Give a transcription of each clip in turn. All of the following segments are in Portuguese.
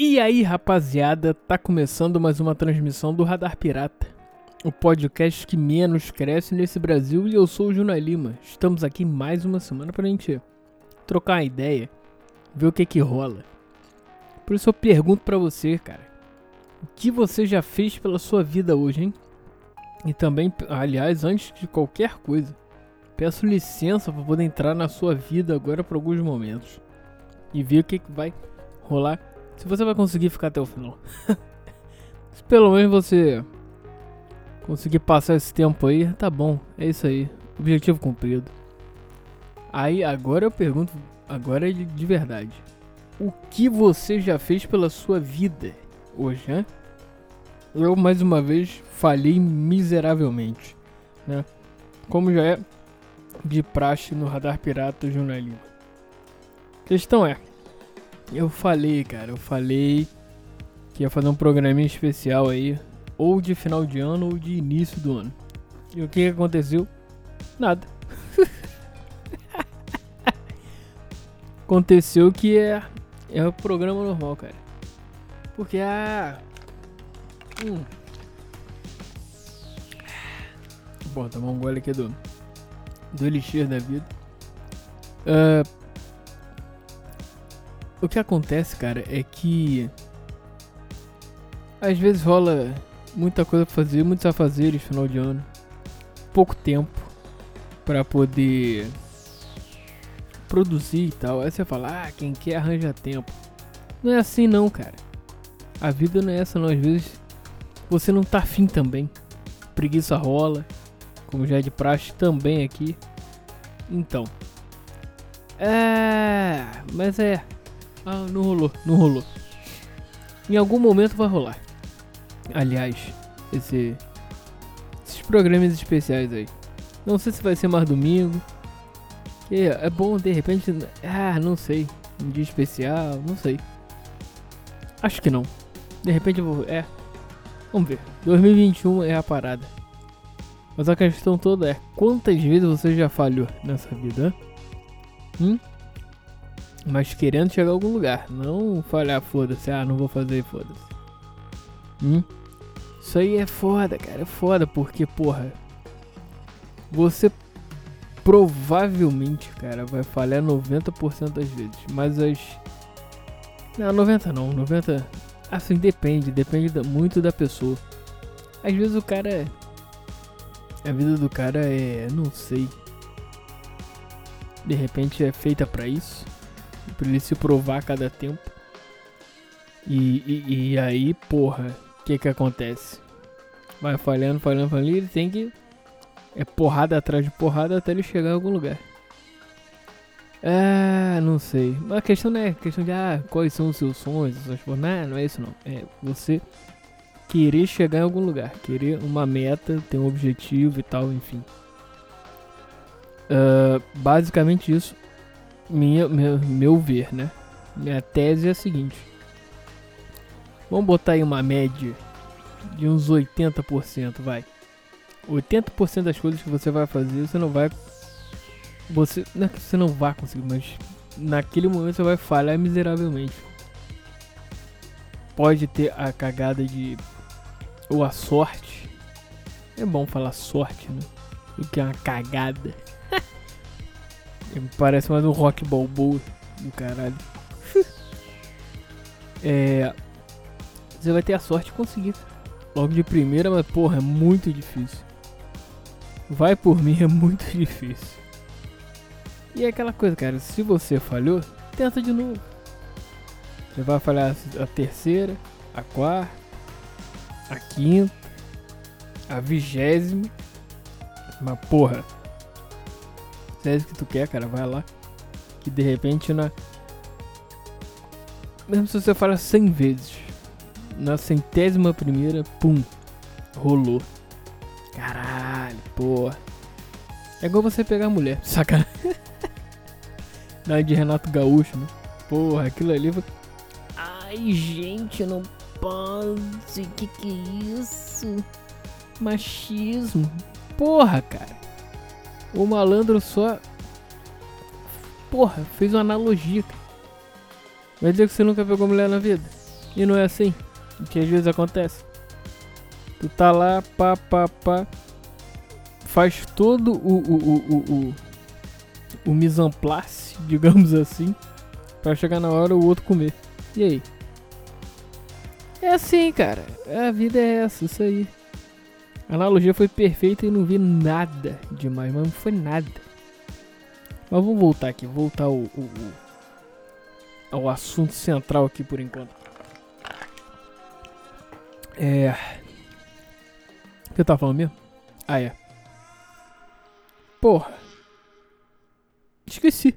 E aí, rapaziada, tá começando mais uma transmissão do Radar Pirata, o podcast que menos cresce nesse Brasil e eu sou o Juna Lima. Estamos aqui mais uma semana pra gente trocar uma ideia, ver o que que rola. Por isso eu pergunto pra você, cara, o que você já fez pela sua vida hoje, hein? E também, aliás, antes de qualquer coisa, peço licença para poder entrar na sua vida agora por alguns momentos e ver o que, que vai rolar. Se você vai conseguir ficar até o final. Se pelo menos você conseguir passar esse tempo aí, tá bom. É isso aí. Objetivo cumprido. Aí agora eu pergunto, agora é de, de verdade. O que você já fez pela sua vida hoje, né? Eu mais uma vez falhei miseravelmente, né? Como já é de praxe no Radar Pirata Jornalismo. Questão é, eu falei, cara, eu falei que ia fazer um programinha especial aí, ou de final de ano ou de início do ano. E o que aconteceu? Nada. aconteceu que é é o programa normal, cara. Porque a hum. Bom, tomar um gole aqui do do elixir da vida. Uh, o que acontece, cara, é que às vezes rola muita coisa pra fazer, muitos afazeres final de ano, pouco tempo para poder produzir e tal. Aí você fala, ah, quem quer arranja tempo. Não é assim não, cara. A vida não é essa não. Às vezes você não tá afim também. Preguiça rola, como já é de praxe também aqui. Então. É. Mas é. Ah, não rolou, não rolou. Em algum momento vai rolar. Aliás, esse, esses programas especiais aí. Não sei se vai ser mais domingo. É bom de repente. Ah, não sei. Um dia especial, não sei. Acho que não. De repente eu vou. É. Vamos ver. 2021 é a parada. Mas a questão toda é: quantas vezes você já falhou nessa vida? Hum? Mas querendo chegar a algum lugar. Não falhar, foda-se, ah, não vou fazer, foda-se. Hum? Isso aí é foda, cara, é foda, porque, porra, você provavelmente, cara, vai falhar 90% das vezes, mas as. Não, 90 não, 90. Assim, depende, depende muito da pessoa. Às vezes o cara. A vida do cara é. Não sei. De repente é feita para isso Pra ele se provar a cada tempo. E, e, e aí, porra, o que que acontece? Vai falhando, falhando, falhando, ele tem que. É porrada atrás de porrada até ele chegar em algum lugar. Ah, não sei. A questão não é questão de ah, quais são os seus sonhos, suas não, não é isso não. É você querer chegar em algum lugar, querer uma meta, ter um objetivo e tal, enfim. Uh, basicamente isso minha, meu, meu ver, né? Minha tese é a seguinte. Vamos botar aí uma média de uns 80%, vai. 80% das coisas que você vai fazer, você não vai. Você. Não é que você não vai conseguir, mas naquele momento você vai falhar miseravelmente. Pode ter a cagada de. Ou a sorte. É bom falar sorte, né? Do que é uma cagada. Parece mais um rock balboa do caralho. é. Você vai ter a sorte de conseguir. Logo de primeira, mas porra, é muito difícil. Vai por mim, é muito difícil. E é aquela coisa, cara, se você falhou, tenta de novo. Você vai falhar a terceira, a quarta, a quinta, a vigésima. Mas porra, se é isso que tu quer, cara, vai lá. Que de repente na. Mesmo se você fala 100 vezes, na centésima primeira, pum, rolou. Caralho, porra. É igual você pegar a mulher, saca? Na de Renato Gaúcho, né? Porra, aquilo ali foi. Ai, gente, não posso. Que que é isso? Machismo. Porra, cara. O malandro só. Porra, fez uma analogia. Vai dizer que você nunca pegou mulher na vida? E não é assim. Que às vezes acontece. Tu tá lá, pá, pá, pá. Faz todo o, o, o, o, o, o mise en place, digamos assim. Pra chegar na hora o outro comer. E aí? É assim, cara. A vida é essa, isso aí. A analogia foi perfeita e não vi nada demais, mas não foi nada. Mas vamos voltar aqui, voltar ao, ao, ao assunto central aqui por enquanto. É. O que eu tava falando mesmo? Ah, é. Porra. Esqueci.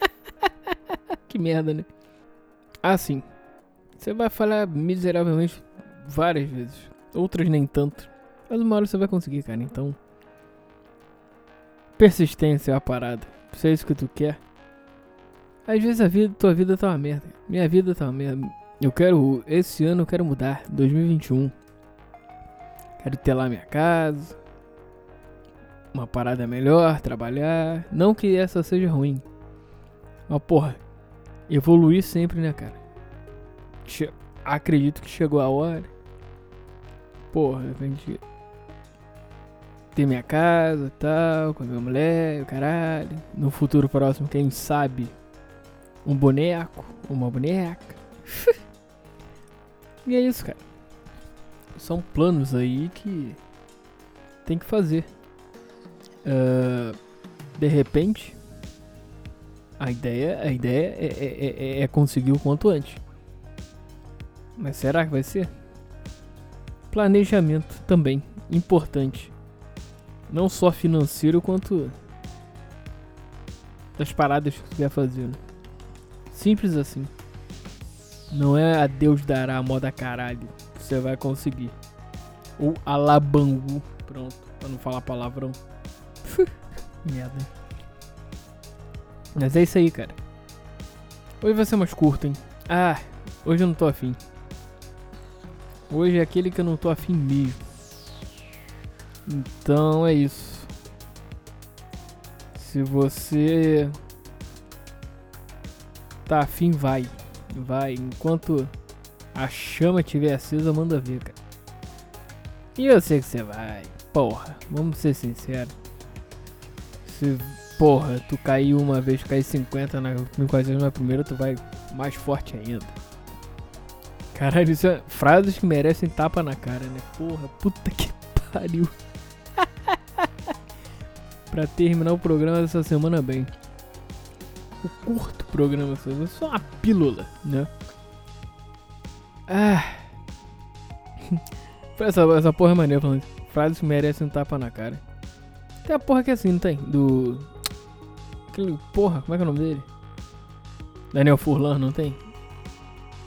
que merda, né? Ah, sim. Você vai falar miseravelmente várias vezes. Outras nem tanto. Mas uma hora você vai conseguir, cara. Então. Persistência é a parada. Se é isso que tu quer. Às vezes a vida, tua vida tá uma merda. Minha vida tá uma merda. Eu quero. Esse ano eu quero mudar. 2021. Quero ter lá minha casa. Uma parada melhor, trabalhar. Não que essa seja ruim. Mas porra. Evoluir sempre, né, cara? Che acredito que chegou a hora. Porra, a gente ter minha casa e tal, com a minha mulher, o caralho. No futuro próximo, quem sabe, um boneco, uma boneca. e é isso, cara. São planos aí que tem que fazer. Uh, de repente, a ideia, a ideia é, é, é, é conseguir o quanto antes. Mas será que vai ser? Planejamento também, importante. Não só financeiro quanto das paradas que você quer fazer. Né? Simples assim. Não é a Deus dará a moda caralho. Você vai conseguir. Ou alabangu. Pronto, pra não falar palavrão. Merda. Mas é isso aí, cara. Hoje vai ser mais curto, hein? Ah, hoje eu não tô afim. Hoje é aquele que eu não tô afim mesmo. Então é isso. Se você tá afim, vai. Vai. Enquanto a chama estiver acesa, manda ver, cara. E eu sei que você vai. Porra, vamos ser sinceros. Se, porra, tu caiu uma vez, cair 50 na 50 na primeira, tu vai mais forte ainda. Caralho, isso é frases que merecem tapa na cara, né? Porra, puta que pariu. pra terminar o programa dessa semana bem. O curto programa, só uma pílula, né? Ah. essa, essa porra é maneira falando Frases que merecem tapa na cara. Tem a porra que é assim, não tem? Do. Aquele. Porra, como é que é o nome dele? Daniel Furlan, não tem?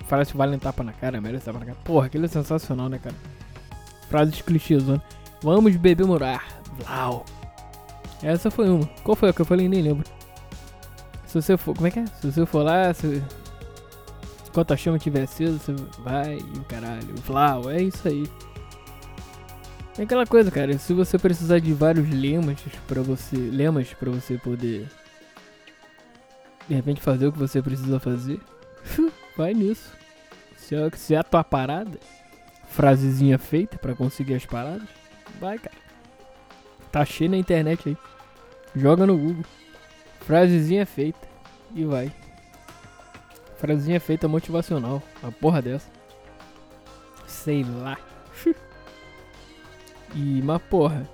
Frase vale tapa na cara, merece tapa na cara. Porra, aquele é sensacional, né, cara? Frases clichês, né? Vamos beber morar. Vlau. Essa foi uma. Qual foi a que eu falei? Nem lembro. Se você for. Como é que é? Se você for lá, se. Enquanto a chama estiver acesa, você vai e o caralho. Vlau, é isso aí. É aquela coisa, cara. Se você precisar de vários lemas para você. Lemas para você poder. De repente fazer o que você precisa fazer. vai nisso. Se é, se é a tua parada, frasezinha feita para conseguir as paradas, vai, cara. Tá cheio na internet aí. Joga no Google. Frasezinha feita e vai. Frasezinha feita motivacional. Uma porra dessa. Sei lá. e, mas porra.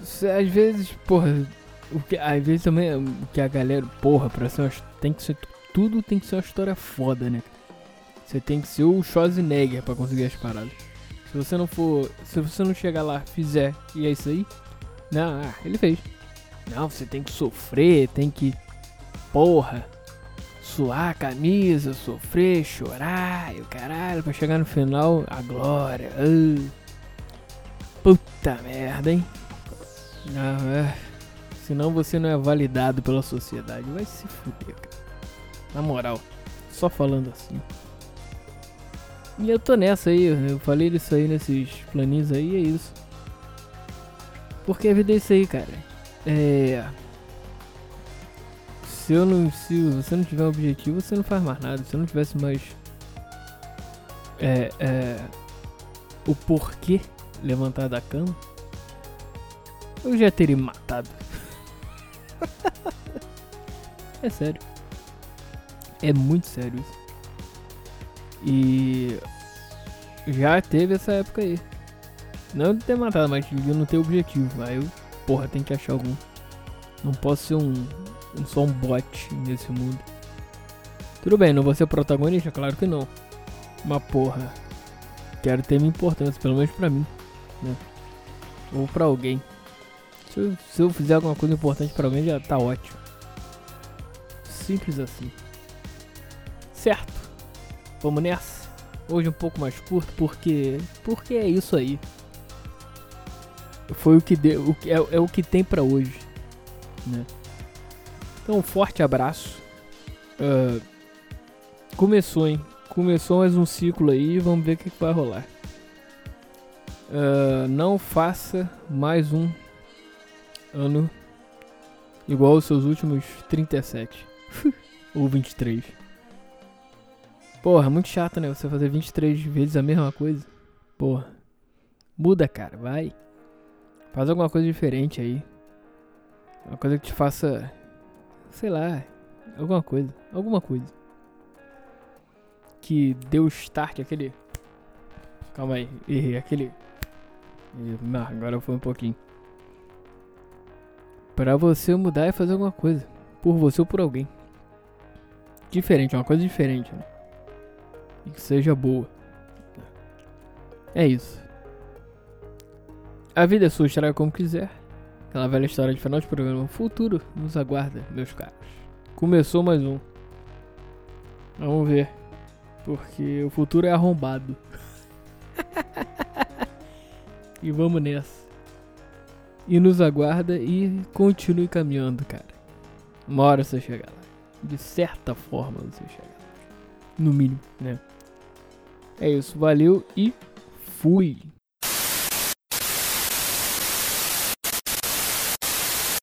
Às vezes, porra. O que, às vezes também o que a galera, porra, pra ser tem que ser tudo tem que ser uma história foda, né? Você tem que ser o Schwarzenegger pra conseguir as paradas. Se você não for. Se você não chegar lá, fizer e é isso aí. Não, ah, ele fez. Não, você tem que sofrer, tem que. Porra. Suar a camisa, sofrer, chorar e o caralho, pra chegar no final, a glória. Uh. Puta merda, hein? Não, é. Senão você não é validado pela sociedade. Vai se fuder, cara. Na moral, só falando assim. E eu tô nessa aí, eu falei isso aí nesses planinhos aí, é isso. Porque a vida é isso aí, cara. É. se eu não. Se você não tiver um objetivo, você não faz mais nada. Se eu não tivesse mais. É. é o porquê levantar da cama, eu já teria matado. é sério. É muito sério isso. E já teve essa época aí. Não de ter matado, mas de não ter objetivo. Aí eu, porra, tem que achar algum. Não posso ser um, um só um bot nesse mundo. Tudo bem, não vou ser protagonista? Claro que não. Mas porra, quero ter minha importância, pelo menos pra mim. Né? Ou pra alguém. Se eu, se eu fizer alguma coisa importante pra alguém, já tá ótimo. Simples assim. Certo. Vamos nessa. Hoje um pouco mais curto, porque. Porque é isso aí. Foi o que deu. É, é o que tem pra hoje. Né? Então, um forte abraço. Uh, começou, hein? Começou mais um ciclo aí. Vamos ver o que, que vai rolar. Uh, não faça mais um ano igual aos seus últimos 37 ou 23. Porra, muito chato, né? Você fazer 23 vezes a mesma coisa. Porra. Muda, cara, vai. Faz alguma coisa diferente aí. Uma coisa que te faça. Sei lá. Alguma coisa. Alguma coisa. Que deu start, aquele. Calma aí, errei. Aquele. Não, agora foi um pouquinho. Pra você mudar e fazer alguma coisa. Por você ou por alguém. Diferente, uma coisa diferente, né? E que seja boa. É isso. A vida é sua, estraga como quiser. Aquela velha história de final de programa. Futuro nos aguarda, meus caros. Começou mais um. Vamos ver. Porque o futuro é arrombado. e vamos nessa. E nos aguarda e continue caminhando, cara. Uma hora você chegar lá. De certa forma você chegar lá. No mínimo, né? É isso, valeu e fui!